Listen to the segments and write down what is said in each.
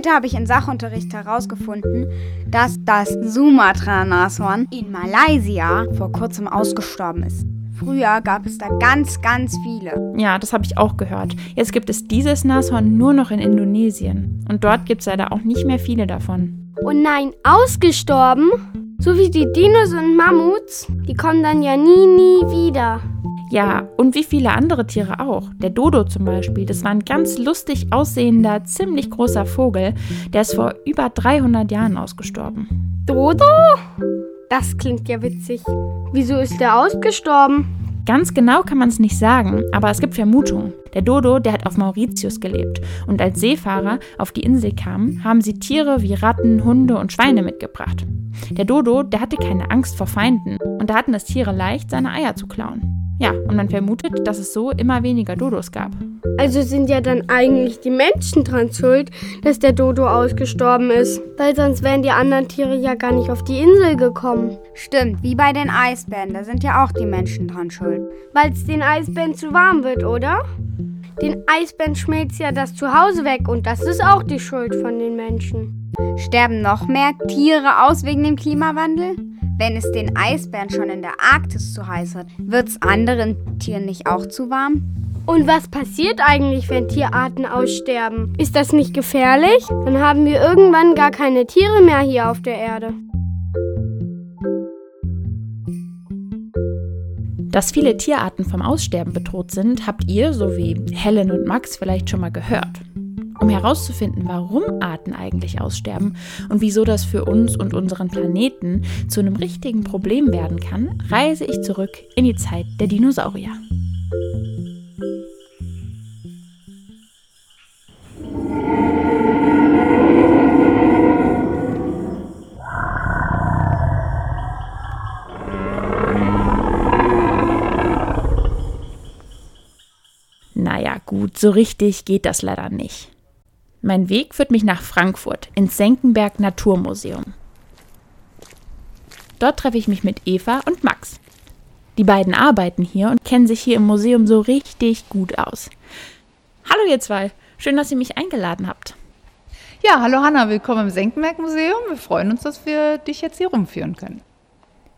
Heute habe ich in Sachunterricht herausgefunden, dass das Sumatra-Nashorn in Malaysia vor kurzem ausgestorben ist. Früher gab es da ganz, ganz viele. Ja, das habe ich auch gehört. Jetzt gibt es dieses Nashorn nur noch in Indonesien. Und dort gibt es leider auch nicht mehr viele davon. Oh nein, ausgestorben? So wie die Dinos und Mammuts, die kommen dann ja nie, nie wieder. Ja, und wie viele andere Tiere auch. Der Dodo zum Beispiel, das war ein ganz lustig aussehender, ziemlich großer Vogel. Der ist vor über 300 Jahren ausgestorben. Dodo? Das klingt ja witzig. Wieso ist der ausgestorben? Ganz genau kann man es nicht sagen, aber es gibt Vermutungen. Der Dodo, der hat auf Mauritius gelebt und als Seefahrer auf die Insel kamen, haben sie Tiere wie Ratten, Hunde und Schweine mitgebracht. Der Dodo, der hatte keine Angst vor Feinden und da hatten es Tiere leicht, seine Eier zu klauen. Ja, und man vermutet, dass es so immer weniger Dodos gab. Also sind ja dann eigentlich die Menschen dran schuld, dass der Dodo ausgestorben ist. Weil sonst wären die anderen Tiere ja gar nicht auf die Insel gekommen. Stimmt, wie bei den Eisbären, da sind ja auch die Menschen dran schuld. Weil es den Eisbären zu warm wird, oder? Den Eisbären schmilzt ja das Zuhause weg und das ist auch die Schuld von den Menschen. Sterben noch mehr Tiere aus wegen dem Klimawandel? Wenn es den Eisbären schon in der Arktis zu heiß wird, wird es anderen Tieren nicht auch zu warm? Und was passiert eigentlich, wenn Tierarten aussterben? Ist das nicht gefährlich? Dann haben wir irgendwann gar keine Tiere mehr hier auf der Erde. Dass viele Tierarten vom Aussterben bedroht sind, habt ihr, so wie Helen und Max, vielleicht schon mal gehört. Um herauszufinden, warum Arten eigentlich aussterben und wieso das für uns und unseren Planeten zu einem richtigen Problem werden kann, reise ich zurück in die Zeit der Dinosaurier. So richtig geht das leider nicht. Mein Weg führt mich nach Frankfurt ins Senckenberg Naturmuseum. Dort treffe ich mich mit Eva und Max. Die beiden arbeiten hier und kennen sich hier im Museum so richtig gut aus. Hallo ihr zwei, schön, dass ihr mich eingeladen habt. Ja, hallo Hanna, willkommen im Senckenberg Museum. Wir freuen uns, dass wir dich jetzt hier rumführen können.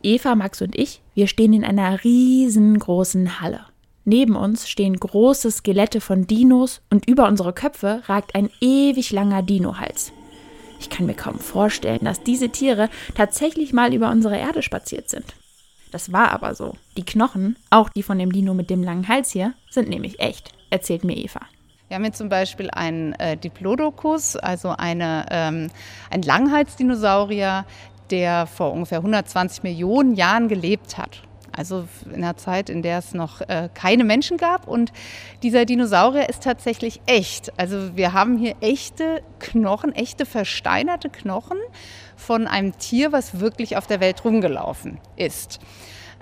Eva, Max und ich, wir stehen in einer riesengroßen Halle. Neben uns stehen große Skelette von Dinos und über unsere Köpfe ragt ein ewig langer Dinohals. Ich kann mir kaum vorstellen, dass diese Tiere tatsächlich mal über unsere Erde spaziert sind. Das war aber so. Die Knochen, auch die von dem Dino mit dem langen Hals hier, sind nämlich echt, erzählt mir Eva. Wir haben hier zum Beispiel einen äh, Diplodocus, also eine, ähm, ein Langhalsdinosaurier, der vor ungefähr 120 Millionen Jahren gelebt hat. Also in einer Zeit, in der es noch äh, keine Menschen gab. Und dieser Dinosaurier ist tatsächlich echt. Also wir haben hier echte Knochen, echte versteinerte Knochen von einem Tier, was wirklich auf der Welt rumgelaufen ist.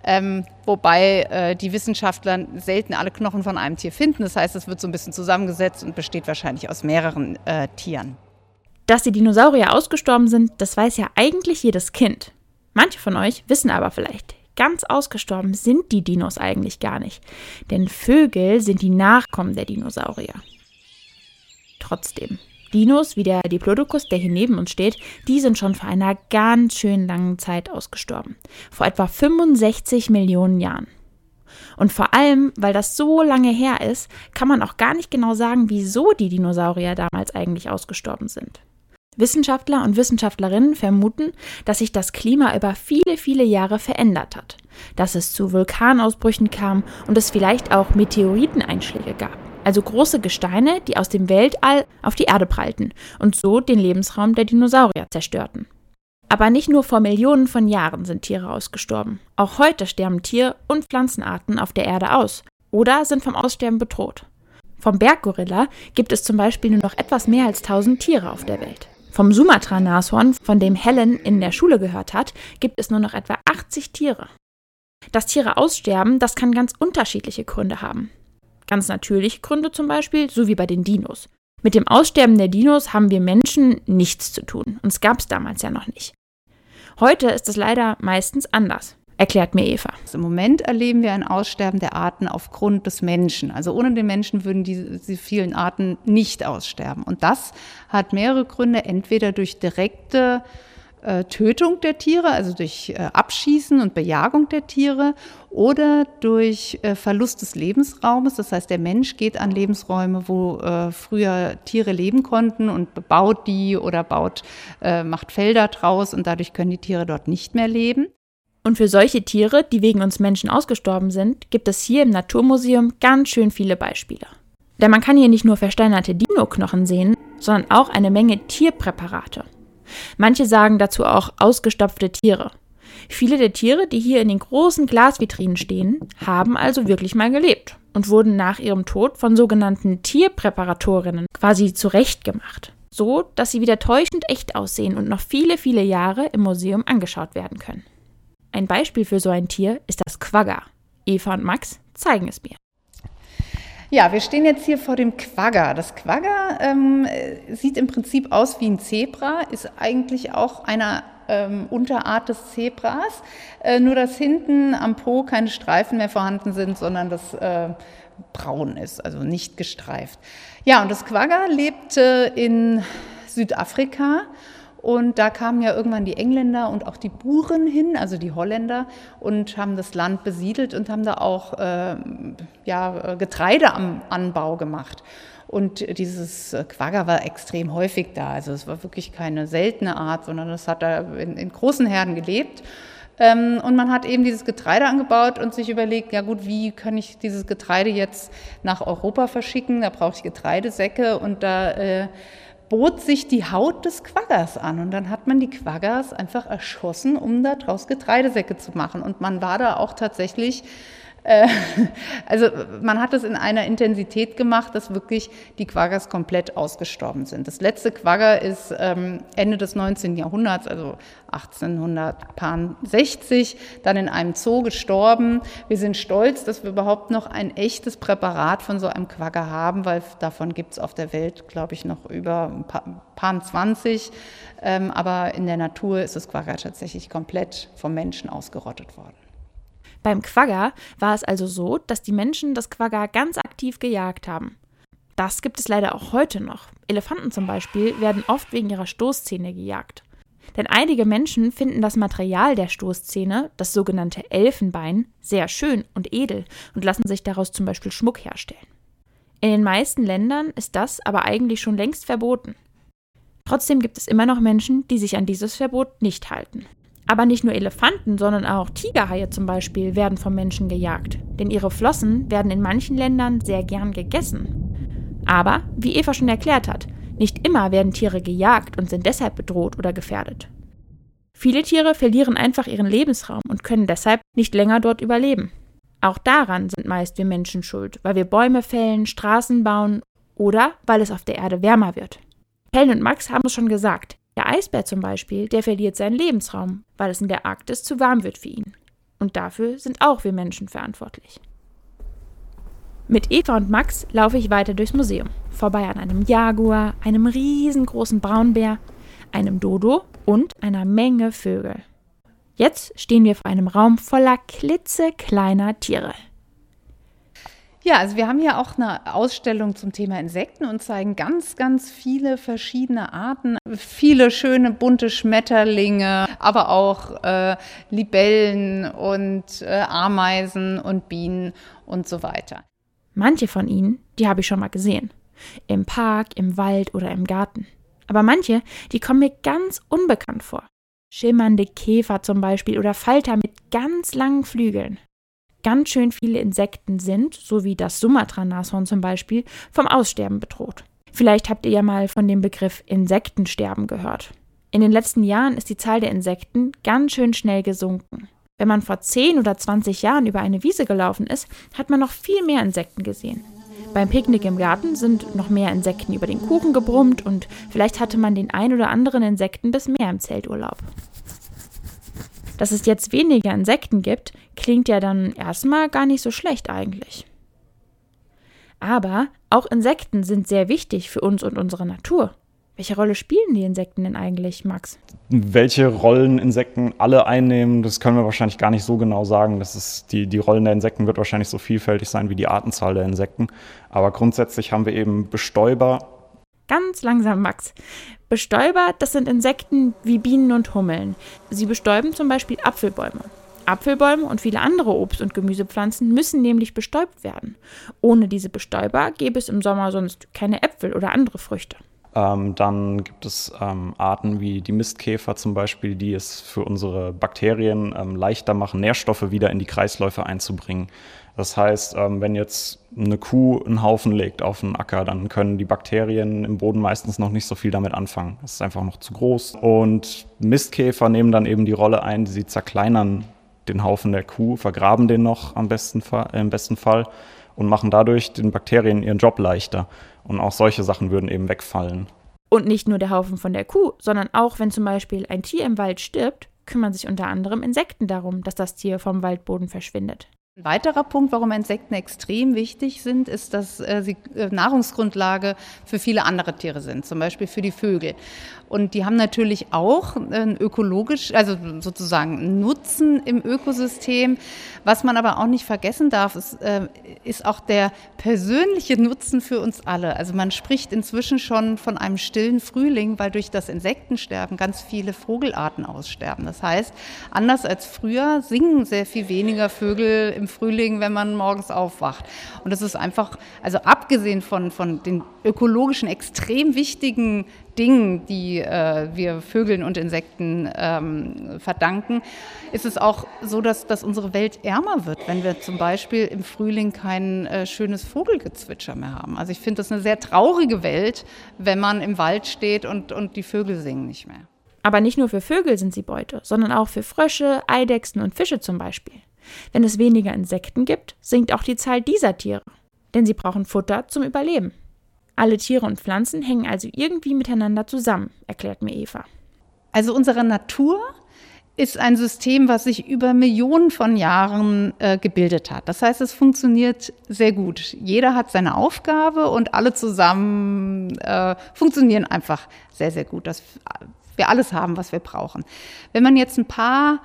Ähm, wobei äh, die Wissenschaftler selten alle Knochen von einem Tier finden. Das heißt, es wird so ein bisschen zusammengesetzt und besteht wahrscheinlich aus mehreren äh, Tieren. Dass die Dinosaurier ausgestorben sind, das weiß ja eigentlich jedes Kind. Manche von euch wissen aber vielleicht, ganz ausgestorben sind die Dinos eigentlich gar nicht. Denn Vögel sind die Nachkommen der Dinosaurier. Trotzdem, Dinos wie der Diplodocus, der hier neben uns steht, die sind schon vor einer ganz schön langen Zeit ausgestorben. Vor etwa 65 Millionen Jahren. Und vor allem, weil das so lange her ist, kann man auch gar nicht genau sagen, wieso die Dinosaurier damals eigentlich ausgestorben sind. Wissenschaftler und Wissenschaftlerinnen vermuten, dass sich das Klima über viele, viele Jahre verändert hat, dass es zu Vulkanausbrüchen kam und es vielleicht auch Meteoriteneinschläge gab, also große Gesteine, die aus dem Weltall auf die Erde prallten und so den Lebensraum der Dinosaurier zerstörten. Aber nicht nur vor Millionen von Jahren sind Tiere ausgestorben. Auch heute sterben Tier- und Pflanzenarten auf der Erde aus oder sind vom Aussterben bedroht. Vom Berggorilla gibt es zum Beispiel nur noch etwas mehr als 1000 Tiere auf der Welt. Vom Sumatra-Nashorn, von dem Helen in der Schule gehört hat, gibt es nur noch etwa 80 Tiere. Dass Tiere aussterben, das kann ganz unterschiedliche Gründe haben. Ganz natürliche Gründe zum Beispiel, so wie bei den Dinos. Mit dem Aussterben der Dinos haben wir Menschen nichts zu tun. Und es gab es damals ja noch nicht. Heute ist es leider meistens anders. Erklärt mir Eva. Also Im Moment erleben wir ein Aussterben der Arten aufgrund des Menschen. Also ohne den Menschen würden diese, diese vielen Arten nicht aussterben. Und das hat mehrere Gründe, entweder durch direkte äh, Tötung der Tiere, also durch äh, Abschießen und Bejagung der Tiere oder durch äh, Verlust des Lebensraumes. Das heißt, der Mensch geht an Lebensräume, wo früher Tiere leben konnten und bebaut die oder baut, macht Felder draus und dadurch können die Tiere dort nicht mehr leben. Und für solche Tiere, die wegen uns Menschen ausgestorben sind, gibt es hier im Naturmuseum ganz schön viele Beispiele. Denn man kann hier nicht nur versteinerte Dino-Knochen sehen, sondern auch eine Menge Tierpräparate. Manche sagen dazu auch ausgestopfte Tiere. Viele der Tiere, die hier in den großen Glasvitrinen stehen, haben also wirklich mal gelebt und wurden nach ihrem Tod von sogenannten Tierpräparatorinnen quasi zurechtgemacht, so dass sie wieder täuschend echt aussehen und noch viele, viele Jahre im Museum angeschaut werden können. Ein Beispiel für so ein Tier ist das Quagga. Eva und Max zeigen es mir. Ja, wir stehen jetzt hier vor dem Quagga. Das Quagga ähm, sieht im Prinzip aus wie ein Zebra, ist eigentlich auch einer ähm, Unterart des Zebras, äh, nur dass hinten am Po keine Streifen mehr vorhanden sind, sondern das äh, braun ist, also nicht gestreift. Ja, und das Quagga lebte in Südafrika und da kamen ja irgendwann die Engländer und auch die Buren hin, also die Holländer, und haben das Land besiedelt und haben da auch äh, ja, Getreideanbau gemacht. Und dieses Quagga war extrem häufig da. Also es war wirklich keine seltene Art, sondern es hat da in, in großen Herden gelebt. Ähm, und man hat eben dieses Getreide angebaut und sich überlegt, ja gut, wie kann ich dieses Getreide jetzt nach Europa verschicken? Da brauche ich Getreidesäcke und da äh, bot sich die Haut des Quaggers an und dann hat man die Quaggers einfach erschossen, um daraus Getreidesäcke zu machen. Und man war da auch tatsächlich also man hat es in einer Intensität gemacht, dass wirklich die Quaggers komplett ausgestorben sind. Das letzte Quagger ist ähm, Ende des 19. Jahrhunderts, also 1860, dann in einem Zoo gestorben. Wir sind stolz, dass wir überhaupt noch ein echtes Präparat von so einem Quagger haben, weil davon gibt es auf der Welt, glaube ich, noch über ein paar 20. Ähm, aber in der Natur ist das Quagger tatsächlich komplett vom Menschen ausgerottet worden. Beim Quagga war es also so, dass die Menschen das Quagga ganz aktiv gejagt haben. Das gibt es leider auch heute noch. Elefanten zum Beispiel werden oft wegen ihrer Stoßzähne gejagt. Denn einige Menschen finden das Material der Stoßzähne, das sogenannte Elfenbein, sehr schön und edel und lassen sich daraus zum Beispiel Schmuck herstellen. In den meisten Ländern ist das aber eigentlich schon längst verboten. Trotzdem gibt es immer noch Menschen, die sich an dieses Verbot nicht halten. Aber nicht nur Elefanten, sondern auch Tigerhaie zum Beispiel werden vom Menschen gejagt, denn ihre Flossen werden in manchen Ländern sehr gern gegessen. Aber, wie Eva schon erklärt hat, nicht immer werden Tiere gejagt und sind deshalb bedroht oder gefährdet. Viele Tiere verlieren einfach ihren Lebensraum und können deshalb nicht länger dort überleben. Auch daran sind meist wir Menschen schuld, weil wir Bäume fällen, Straßen bauen oder weil es auf der Erde wärmer wird. Helen und Max haben es schon gesagt, der Eisbär zum Beispiel, der verliert seinen Lebensraum, weil es in der Arktis zu warm wird für ihn. Und dafür sind auch wir Menschen verantwortlich. Mit Eva und Max laufe ich weiter durchs Museum, vorbei an einem Jaguar, einem riesengroßen Braunbär, einem Dodo und einer Menge Vögel. Jetzt stehen wir vor einem Raum voller klitzekleiner Tiere. Ja, also wir haben hier auch eine Ausstellung zum Thema Insekten und zeigen ganz, ganz viele verschiedene Arten. Viele schöne bunte Schmetterlinge, aber auch äh, Libellen und äh, Ameisen und Bienen und so weiter. Manche von ihnen, die habe ich schon mal gesehen. Im Park, im Wald oder im Garten. Aber manche, die kommen mir ganz unbekannt vor. Schimmernde Käfer zum Beispiel oder Falter mit ganz langen Flügeln ganz schön viele Insekten sind, so wie das Sumatra-Nashorn zum Beispiel, vom Aussterben bedroht. Vielleicht habt ihr ja mal von dem Begriff Insektensterben gehört. In den letzten Jahren ist die Zahl der Insekten ganz schön schnell gesunken. Wenn man vor 10 oder 20 Jahren über eine Wiese gelaufen ist, hat man noch viel mehr Insekten gesehen. Beim Picknick im Garten sind noch mehr Insekten über den Kuchen gebrummt und vielleicht hatte man den ein oder anderen Insekten bis mehr im Zelturlaub. Dass es jetzt weniger Insekten gibt, klingt ja dann erstmal gar nicht so schlecht eigentlich. Aber auch Insekten sind sehr wichtig für uns und unsere Natur. Welche Rolle spielen die Insekten denn eigentlich, Max? Welche Rollen Insekten alle einnehmen, das können wir wahrscheinlich gar nicht so genau sagen. Das ist die, die Rollen der Insekten wird wahrscheinlich so vielfältig sein wie die Artenzahl der Insekten. Aber grundsätzlich haben wir eben Bestäuber. Ganz langsam, Max. Bestäuber, das sind Insekten wie Bienen und Hummeln. Sie bestäuben zum Beispiel Apfelbäume. Apfelbäume und viele andere Obst- und Gemüsepflanzen müssen nämlich bestäubt werden. Ohne diese Bestäuber gäbe es im Sommer sonst keine Äpfel oder andere Früchte. Ähm, dann gibt es ähm, Arten wie die Mistkäfer zum Beispiel, die es für unsere Bakterien ähm, leichter machen, Nährstoffe wieder in die Kreisläufe einzubringen. Das heißt, ähm, wenn jetzt eine Kuh einen Haufen legt auf einen Acker, dann können die Bakterien im Boden meistens noch nicht so viel damit anfangen. Das ist einfach noch zu groß. Und Mistkäfer nehmen dann eben die Rolle ein, sie zerkleinern den Haufen der Kuh, vergraben den noch am besten, im besten Fall und machen dadurch den Bakterien ihren Job leichter. Und auch solche Sachen würden eben wegfallen. Und nicht nur der Haufen von der Kuh, sondern auch wenn zum Beispiel ein Tier im Wald stirbt, kümmern sich unter anderem Insekten darum, dass das Tier vom Waldboden verschwindet. Ein weiterer Punkt, warum Insekten extrem wichtig sind, ist, dass äh, sie äh, Nahrungsgrundlage für viele andere Tiere sind, zum Beispiel für die Vögel. Und die haben natürlich auch einen ökologisch, also sozusagen Nutzen im Ökosystem. Was man aber auch nicht vergessen darf, ist, äh, ist auch der persönliche Nutzen für uns alle. Also man spricht inzwischen schon von einem stillen Frühling, weil durch das Insektensterben ganz viele Vogelarten aussterben. Das heißt, anders als früher singen sehr viel weniger Vögel im Frühling, wenn man morgens aufwacht. Und das ist einfach, also abgesehen von, von den ökologischen extrem wichtigen Dingen, die äh, wir Vögeln und Insekten ähm, verdanken, ist es auch so, dass, dass unsere Welt ärmer wird, wenn wir zum Beispiel im Frühling kein äh, schönes Vogelgezwitscher mehr haben. Also ich finde das eine sehr traurige Welt, wenn man im Wald steht und, und die Vögel singen nicht mehr. Aber nicht nur für Vögel sind sie Beute, sondern auch für Frösche, Eidechsen und Fische zum Beispiel. Wenn es weniger Insekten gibt, sinkt auch die Zahl dieser Tiere, denn sie brauchen Futter zum Überleben. Alle Tiere und Pflanzen hängen also irgendwie miteinander zusammen, erklärt mir Eva. Also unsere Natur ist ein System, was sich über Millionen von Jahren äh, gebildet hat. Das heißt, es funktioniert sehr gut. Jeder hat seine Aufgabe und alle zusammen äh, funktionieren einfach sehr, sehr gut, dass wir alles haben, was wir brauchen. Wenn man jetzt ein paar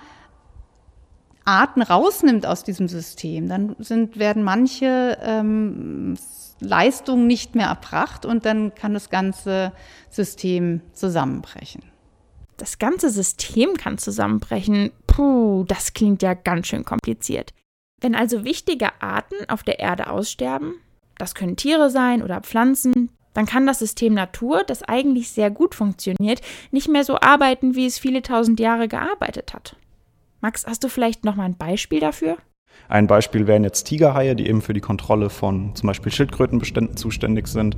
Arten rausnimmt aus diesem System, dann sind, werden manche ähm, Leistungen nicht mehr erbracht und dann kann das ganze System zusammenbrechen. Das ganze System kann zusammenbrechen. Puh, das klingt ja ganz schön kompliziert. Wenn also wichtige Arten auf der Erde aussterben, das können Tiere sein oder Pflanzen, dann kann das System Natur, das eigentlich sehr gut funktioniert, nicht mehr so arbeiten, wie es viele tausend Jahre gearbeitet hat. Max, hast du vielleicht noch mal ein Beispiel dafür? Ein Beispiel wären jetzt Tigerhaie, die eben für die Kontrolle von zum Beispiel Schildkrötenbeständen zuständig sind.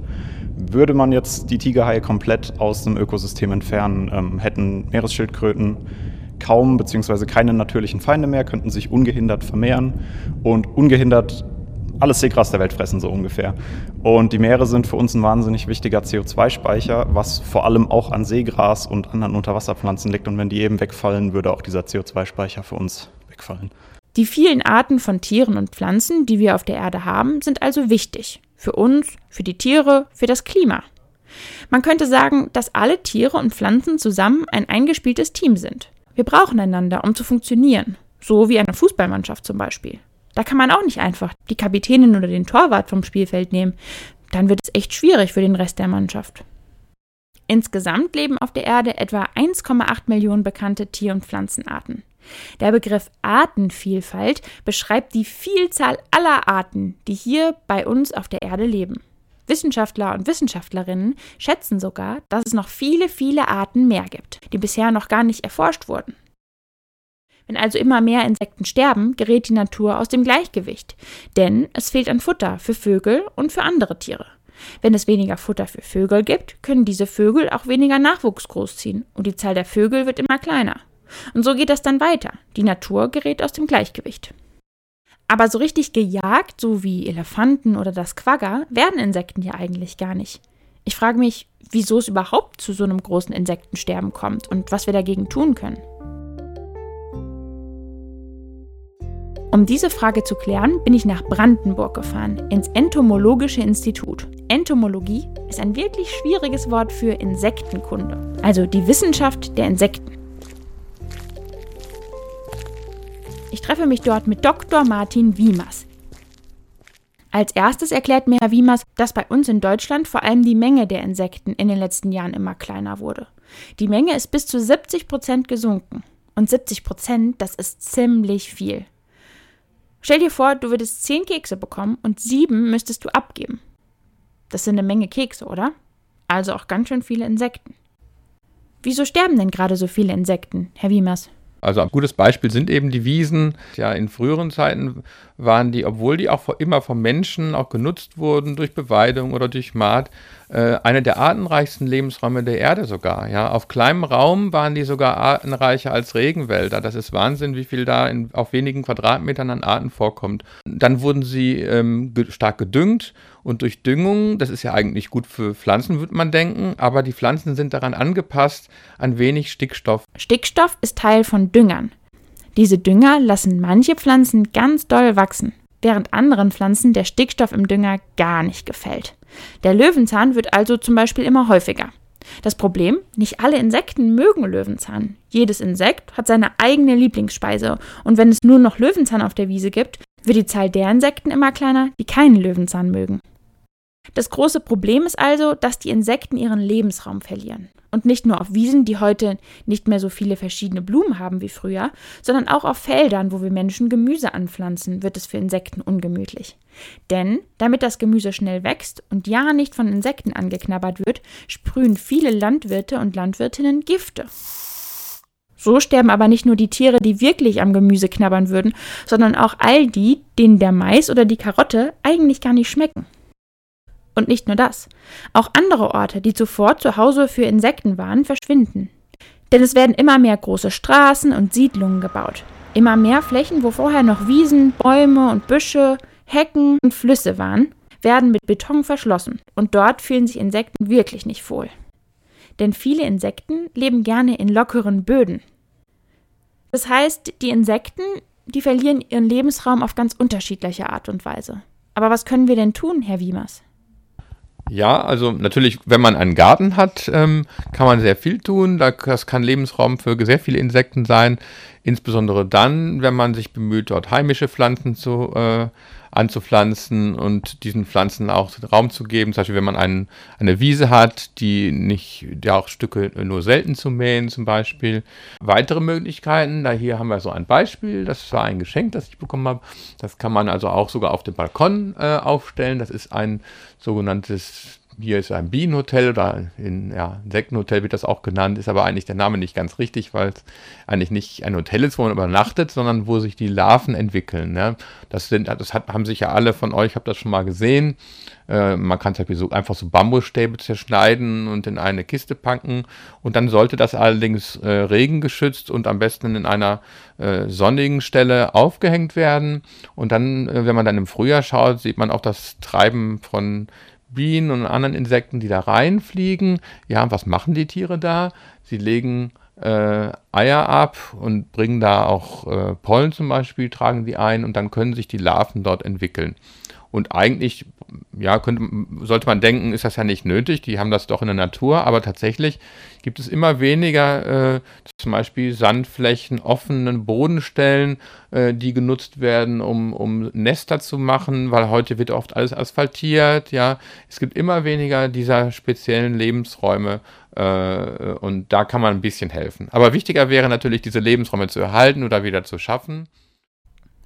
Würde man jetzt die Tigerhaie komplett aus dem Ökosystem entfernen, ähm, hätten Meeresschildkröten kaum bzw. keine natürlichen Feinde mehr, könnten sich ungehindert vermehren und ungehindert alles Seegras der Welt fressen, so ungefähr. Und die Meere sind für uns ein wahnsinnig wichtiger CO2-Speicher, was vor allem auch an Seegras und anderen Unterwasserpflanzen liegt. Und wenn die eben wegfallen, würde auch dieser CO2-Speicher für uns wegfallen. Die vielen Arten von Tieren und Pflanzen, die wir auf der Erde haben, sind also wichtig. Für uns, für die Tiere, für das Klima. Man könnte sagen, dass alle Tiere und Pflanzen zusammen ein eingespieltes Team sind. Wir brauchen einander, um zu funktionieren. So wie eine Fußballmannschaft zum Beispiel. Da kann man auch nicht einfach die Kapitänin oder den Torwart vom Spielfeld nehmen. Dann wird es echt schwierig für den Rest der Mannschaft. Insgesamt leben auf der Erde etwa 1,8 Millionen bekannte Tier- und Pflanzenarten. Der Begriff Artenvielfalt beschreibt die Vielzahl aller Arten, die hier bei uns auf der Erde leben. Wissenschaftler und Wissenschaftlerinnen schätzen sogar, dass es noch viele, viele Arten mehr gibt, die bisher noch gar nicht erforscht wurden. Wenn also immer mehr Insekten sterben, gerät die Natur aus dem Gleichgewicht, denn es fehlt an Futter für Vögel und für andere Tiere. Wenn es weniger Futter für Vögel gibt, können diese Vögel auch weniger Nachwuchs großziehen und die Zahl der Vögel wird immer kleiner. Und so geht das dann weiter. Die Natur gerät aus dem Gleichgewicht. Aber so richtig gejagt, so wie Elefanten oder das Quagga, werden Insekten ja eigentlich gar nicht. Ich frage mich, wieso es überhaupt zu so einem großen Insektensterben kommt und was wir dagegen tun können. Um diese Frage zu klären, bin ich nach Brandenburg gefahren, ins Entomologische Institut. Entomologie ist ein wirklich schwieriges Wort für Insektenkunde, also die Wissenschaft der Insekten. Ich treffe mich dort mit Dr. Martin Wiemers. Als erstes erklärt mir Herr Wiemers, dass bei uns in Deutschland vor allem die Menge der Insekten in den letzten Jahren immer kleiner wurde. Die Menge ist bis zu 70 Prozent gesunken. Und 70 Prozent, das ist ziemlich viel. Stell dir vor, du würdest 10 Kekse bekommen und 7 müsstest du abgeben. Das sind eine Menge Kekse, oder? Also auch ganz schön viele Insekten. Wieso sterben denn gerade so viele Insekten, Herr Wiemers? Also ein gutes Beispiel sind eben die Wiesen. Ja, in früheren Zeiten waren die, obwohl die auch immer vom Menschen auch genutzt wurden durch Beweidung oder durch Maat, äh, eine der artenreichsten Lebensräume der Erde sogar. Ja, auf kleinem Raum waren die sogar artenreicher als Regenwälder. Das ist Wahnsinn, wie viel da in, auf wenigen Quadratmetern an Arten vorkommt. Dann wurden sie ähm, stark gedüngt und durch Düngung, das ist ja eigentlich gut für Pflanzen, würde man denken, aber die Pflanzen sind daran angepasst, an wenig Stickstoff. Stickstoff ist Teil von Düngern. Diese Dünger lassen manche Pflanzen ganz doll wachsen, während anderen Pflanzen der Stickstoff im Dünger gar nicht gefällt. Der Löwenzahn wird also zum Beispiel immer häufiger. Das Problem, nicht alle Insekten mögen Löwenzahn. Jedes Insekt hat seine eigene Lieblingsspeise und wenn es nur noch Löwenzahn auf der Wiese gibt, wird die Zahl der Insekten immer kleiner, die keinen Löwenzahn mögen. Das große Problem ist also, dass die Insekten ihren Lebensraum verlieren. Und nicht nur auf Wiesen, die heute nicht mehr so viele verschiedene Blumen haben wie früher, sondern auch auf Feldern, wo wir Menschen Gemüse anpflanzen, wird es für Insekten ungemütlich. Denn damit das Gemüse schnell wächst und ja nicht von Insekten angeknabbert wird, sprühen viele Landwirte und Landwirtinnen Gifte. So sterben aber nicht nur die Tiere, die wirklich am Gemüse knabbern würden, sondern auch all die, denen der Mais oder die Karotte eigentlich gar nicht schmecken. Und nicht nur das. Auch andere Orte, die zuvor zu Hause für Insekten waren, verschwinden. Denn es werden immer mehr große Straßen und Siedlungen gebaut. Immer mehr Flächen, wo vorher noch Wiesen, Bäume und Büsche, Hecken und Flüsse waren, werden mit Beton verschlossen. Und dort fühlen sich Insekten wirklich nicht wohl. Denn viele Insekten leben gerne in lockeren Böden. Das heißt, die Insekten, die verlieren ihren Lebensraum auf ganz unterschiedliche Art und Weise. Aber was können wir denn tun, Herr Wiemers? Ja, also natürlich, wenn man einen Garten hat, ähm, kann man sehr viel tun. Das kann Lebensraum für sehr viele Insekten sein. Insbesondere dann, wenn man sich bemüht, dort heimische Pflanzen zu, äh, anzupflanzen und diesen Pflanzen auch Raum zu geben. Zum Beispiel, wenn man einen, eine Wiese hat, die nicht, die auch Stücke nur selten zu mähen zum Beispiel. Weitere Möglichkeiten, da hier haben wir so ein Beispiel, das war ein Geschenk, das ich bekommen habe. Das kann man also auch sogar auf dem Balkon äh, aufstellen. Das ist ein sogenanntes hier ist ein Bienenhotel oder in ja, Insektenhotel wird das auch genannt, ist aber eigentlich der Name nicht ganz richtig, weil es eigentlich nicht ein Hotel ist, wo man übernachtet, sondern wo sich die Larven entwickeln. Ne? Das, sind, das hat, haben sicher alle von euch, habt das schon mal gesehen. Äh, man kann zum so, einfach so Bambusstäbe zerschneiden und in eine Kiste packen. Und dann sollte das allerdings äh, regengeschützt und am besten in einer äh, sonnigen Stelle aufgehängt werden. Und dann, äh, wenn man dann im Frühjahr schaut, sieht man auch das Treiben von Bienen und anderen Insekten, die da reinfliegen. Ja, was machen die Tiere da? Sie legen äh, Eier ab und bringen da auch äh, Pollen zum Beispiel, tragen die ein und dann können sich die Larven dort entwickeln. Und eigentlich, ja, könnte, sollte man denken, ist das ja nicht nötig, die haben das doch in der Natur, aber tatsächlich gibt es immer weniger, äh, zum Beispiel Sandflächen, offenen Bodenstellen, äh, die genutzt werden, um, um Nester zu machen, weil heute wird oft alles asphaltiert, ja. Es gibt immer weniger dieser speziellen Lebensräume äh, und da kann man ein bisschen helfen. Aber wichtiger wäre natürlich, diese Lebensräume zu erhalten oder wieder zu schaffen.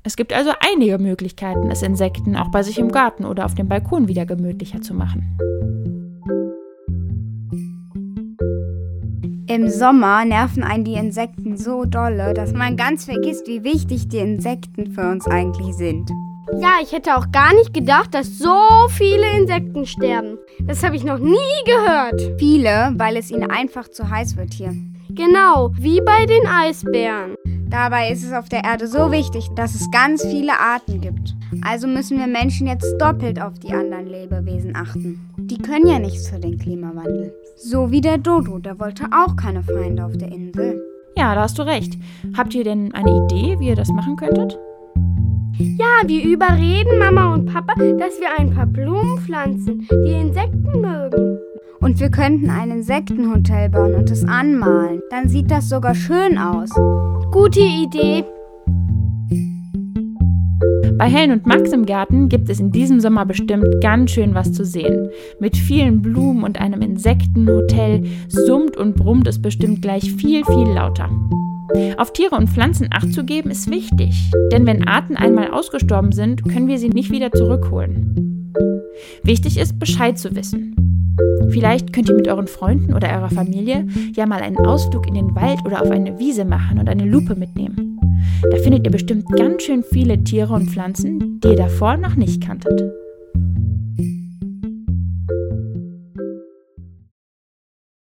Es gibt also einige Möglichkeiten, es Insekten auch bei sich im Garten oder auf dem Balkon wieder gemütlicher zu machen. Im Sommer nerven einen die Insekten so dolle, dass man ganz vergisst, wie wichtig die Insekten für uns eigentlich sind. Ja, ich hätte auch gar nicht gedacht, dass so viele Insekten sterben. Das habe ich noch nie gehört. Viele, weil es ihnen einfach zu heiß wird hier. Genau, wie bei den Eisbären. Dabei ist es auf der Erde so wichtig, dass es ganz viele Arten gibt. Also müssen wir Menschen jetzt doppelt auf die anderen Lebewesen achten. Die können ja nichts für den Klimawandel. So wie der Dodo, der wollte auch keine Feinde auf der Insel. Ja, da hast du recht. Habt ihr denn eine Idee, wie ihr das machen könntet? Ja, wir überreden Mama und Papa, dass wir ein paar Blumen pflanzen, die Insekten mögen. Und wir könnten ein Insektenhotel bauen und es anmalen. Dann sieht das sogar schön aus. Gute Idee. Bei Helen und Max im Garten gibt es in diesem Sommer bestimmt ganz schön was zu sehen. Mit vielen Blumen und einem Insektenhotel summt und brummt es bestimmt gleich viel, viel lauter. Auf Tiere und Pflanzen Acht zu geben ist wichtig, denn wenn Arten einmal ausgestorben sind, können wir sie nicht wieder zurückholen. Wichtig ist, Bescheid zu wissen. Vielleicht könnt ihr mit euren Freunden oder eurer Familie ja mal einen Ausflug in den Wald oder auf eine Wiese machen und eine Lupe mitnehmen. Da findet ihr bestimmt ganz schön viele Tiere und Pflanzen, die ihr davor noch nicht kanntet.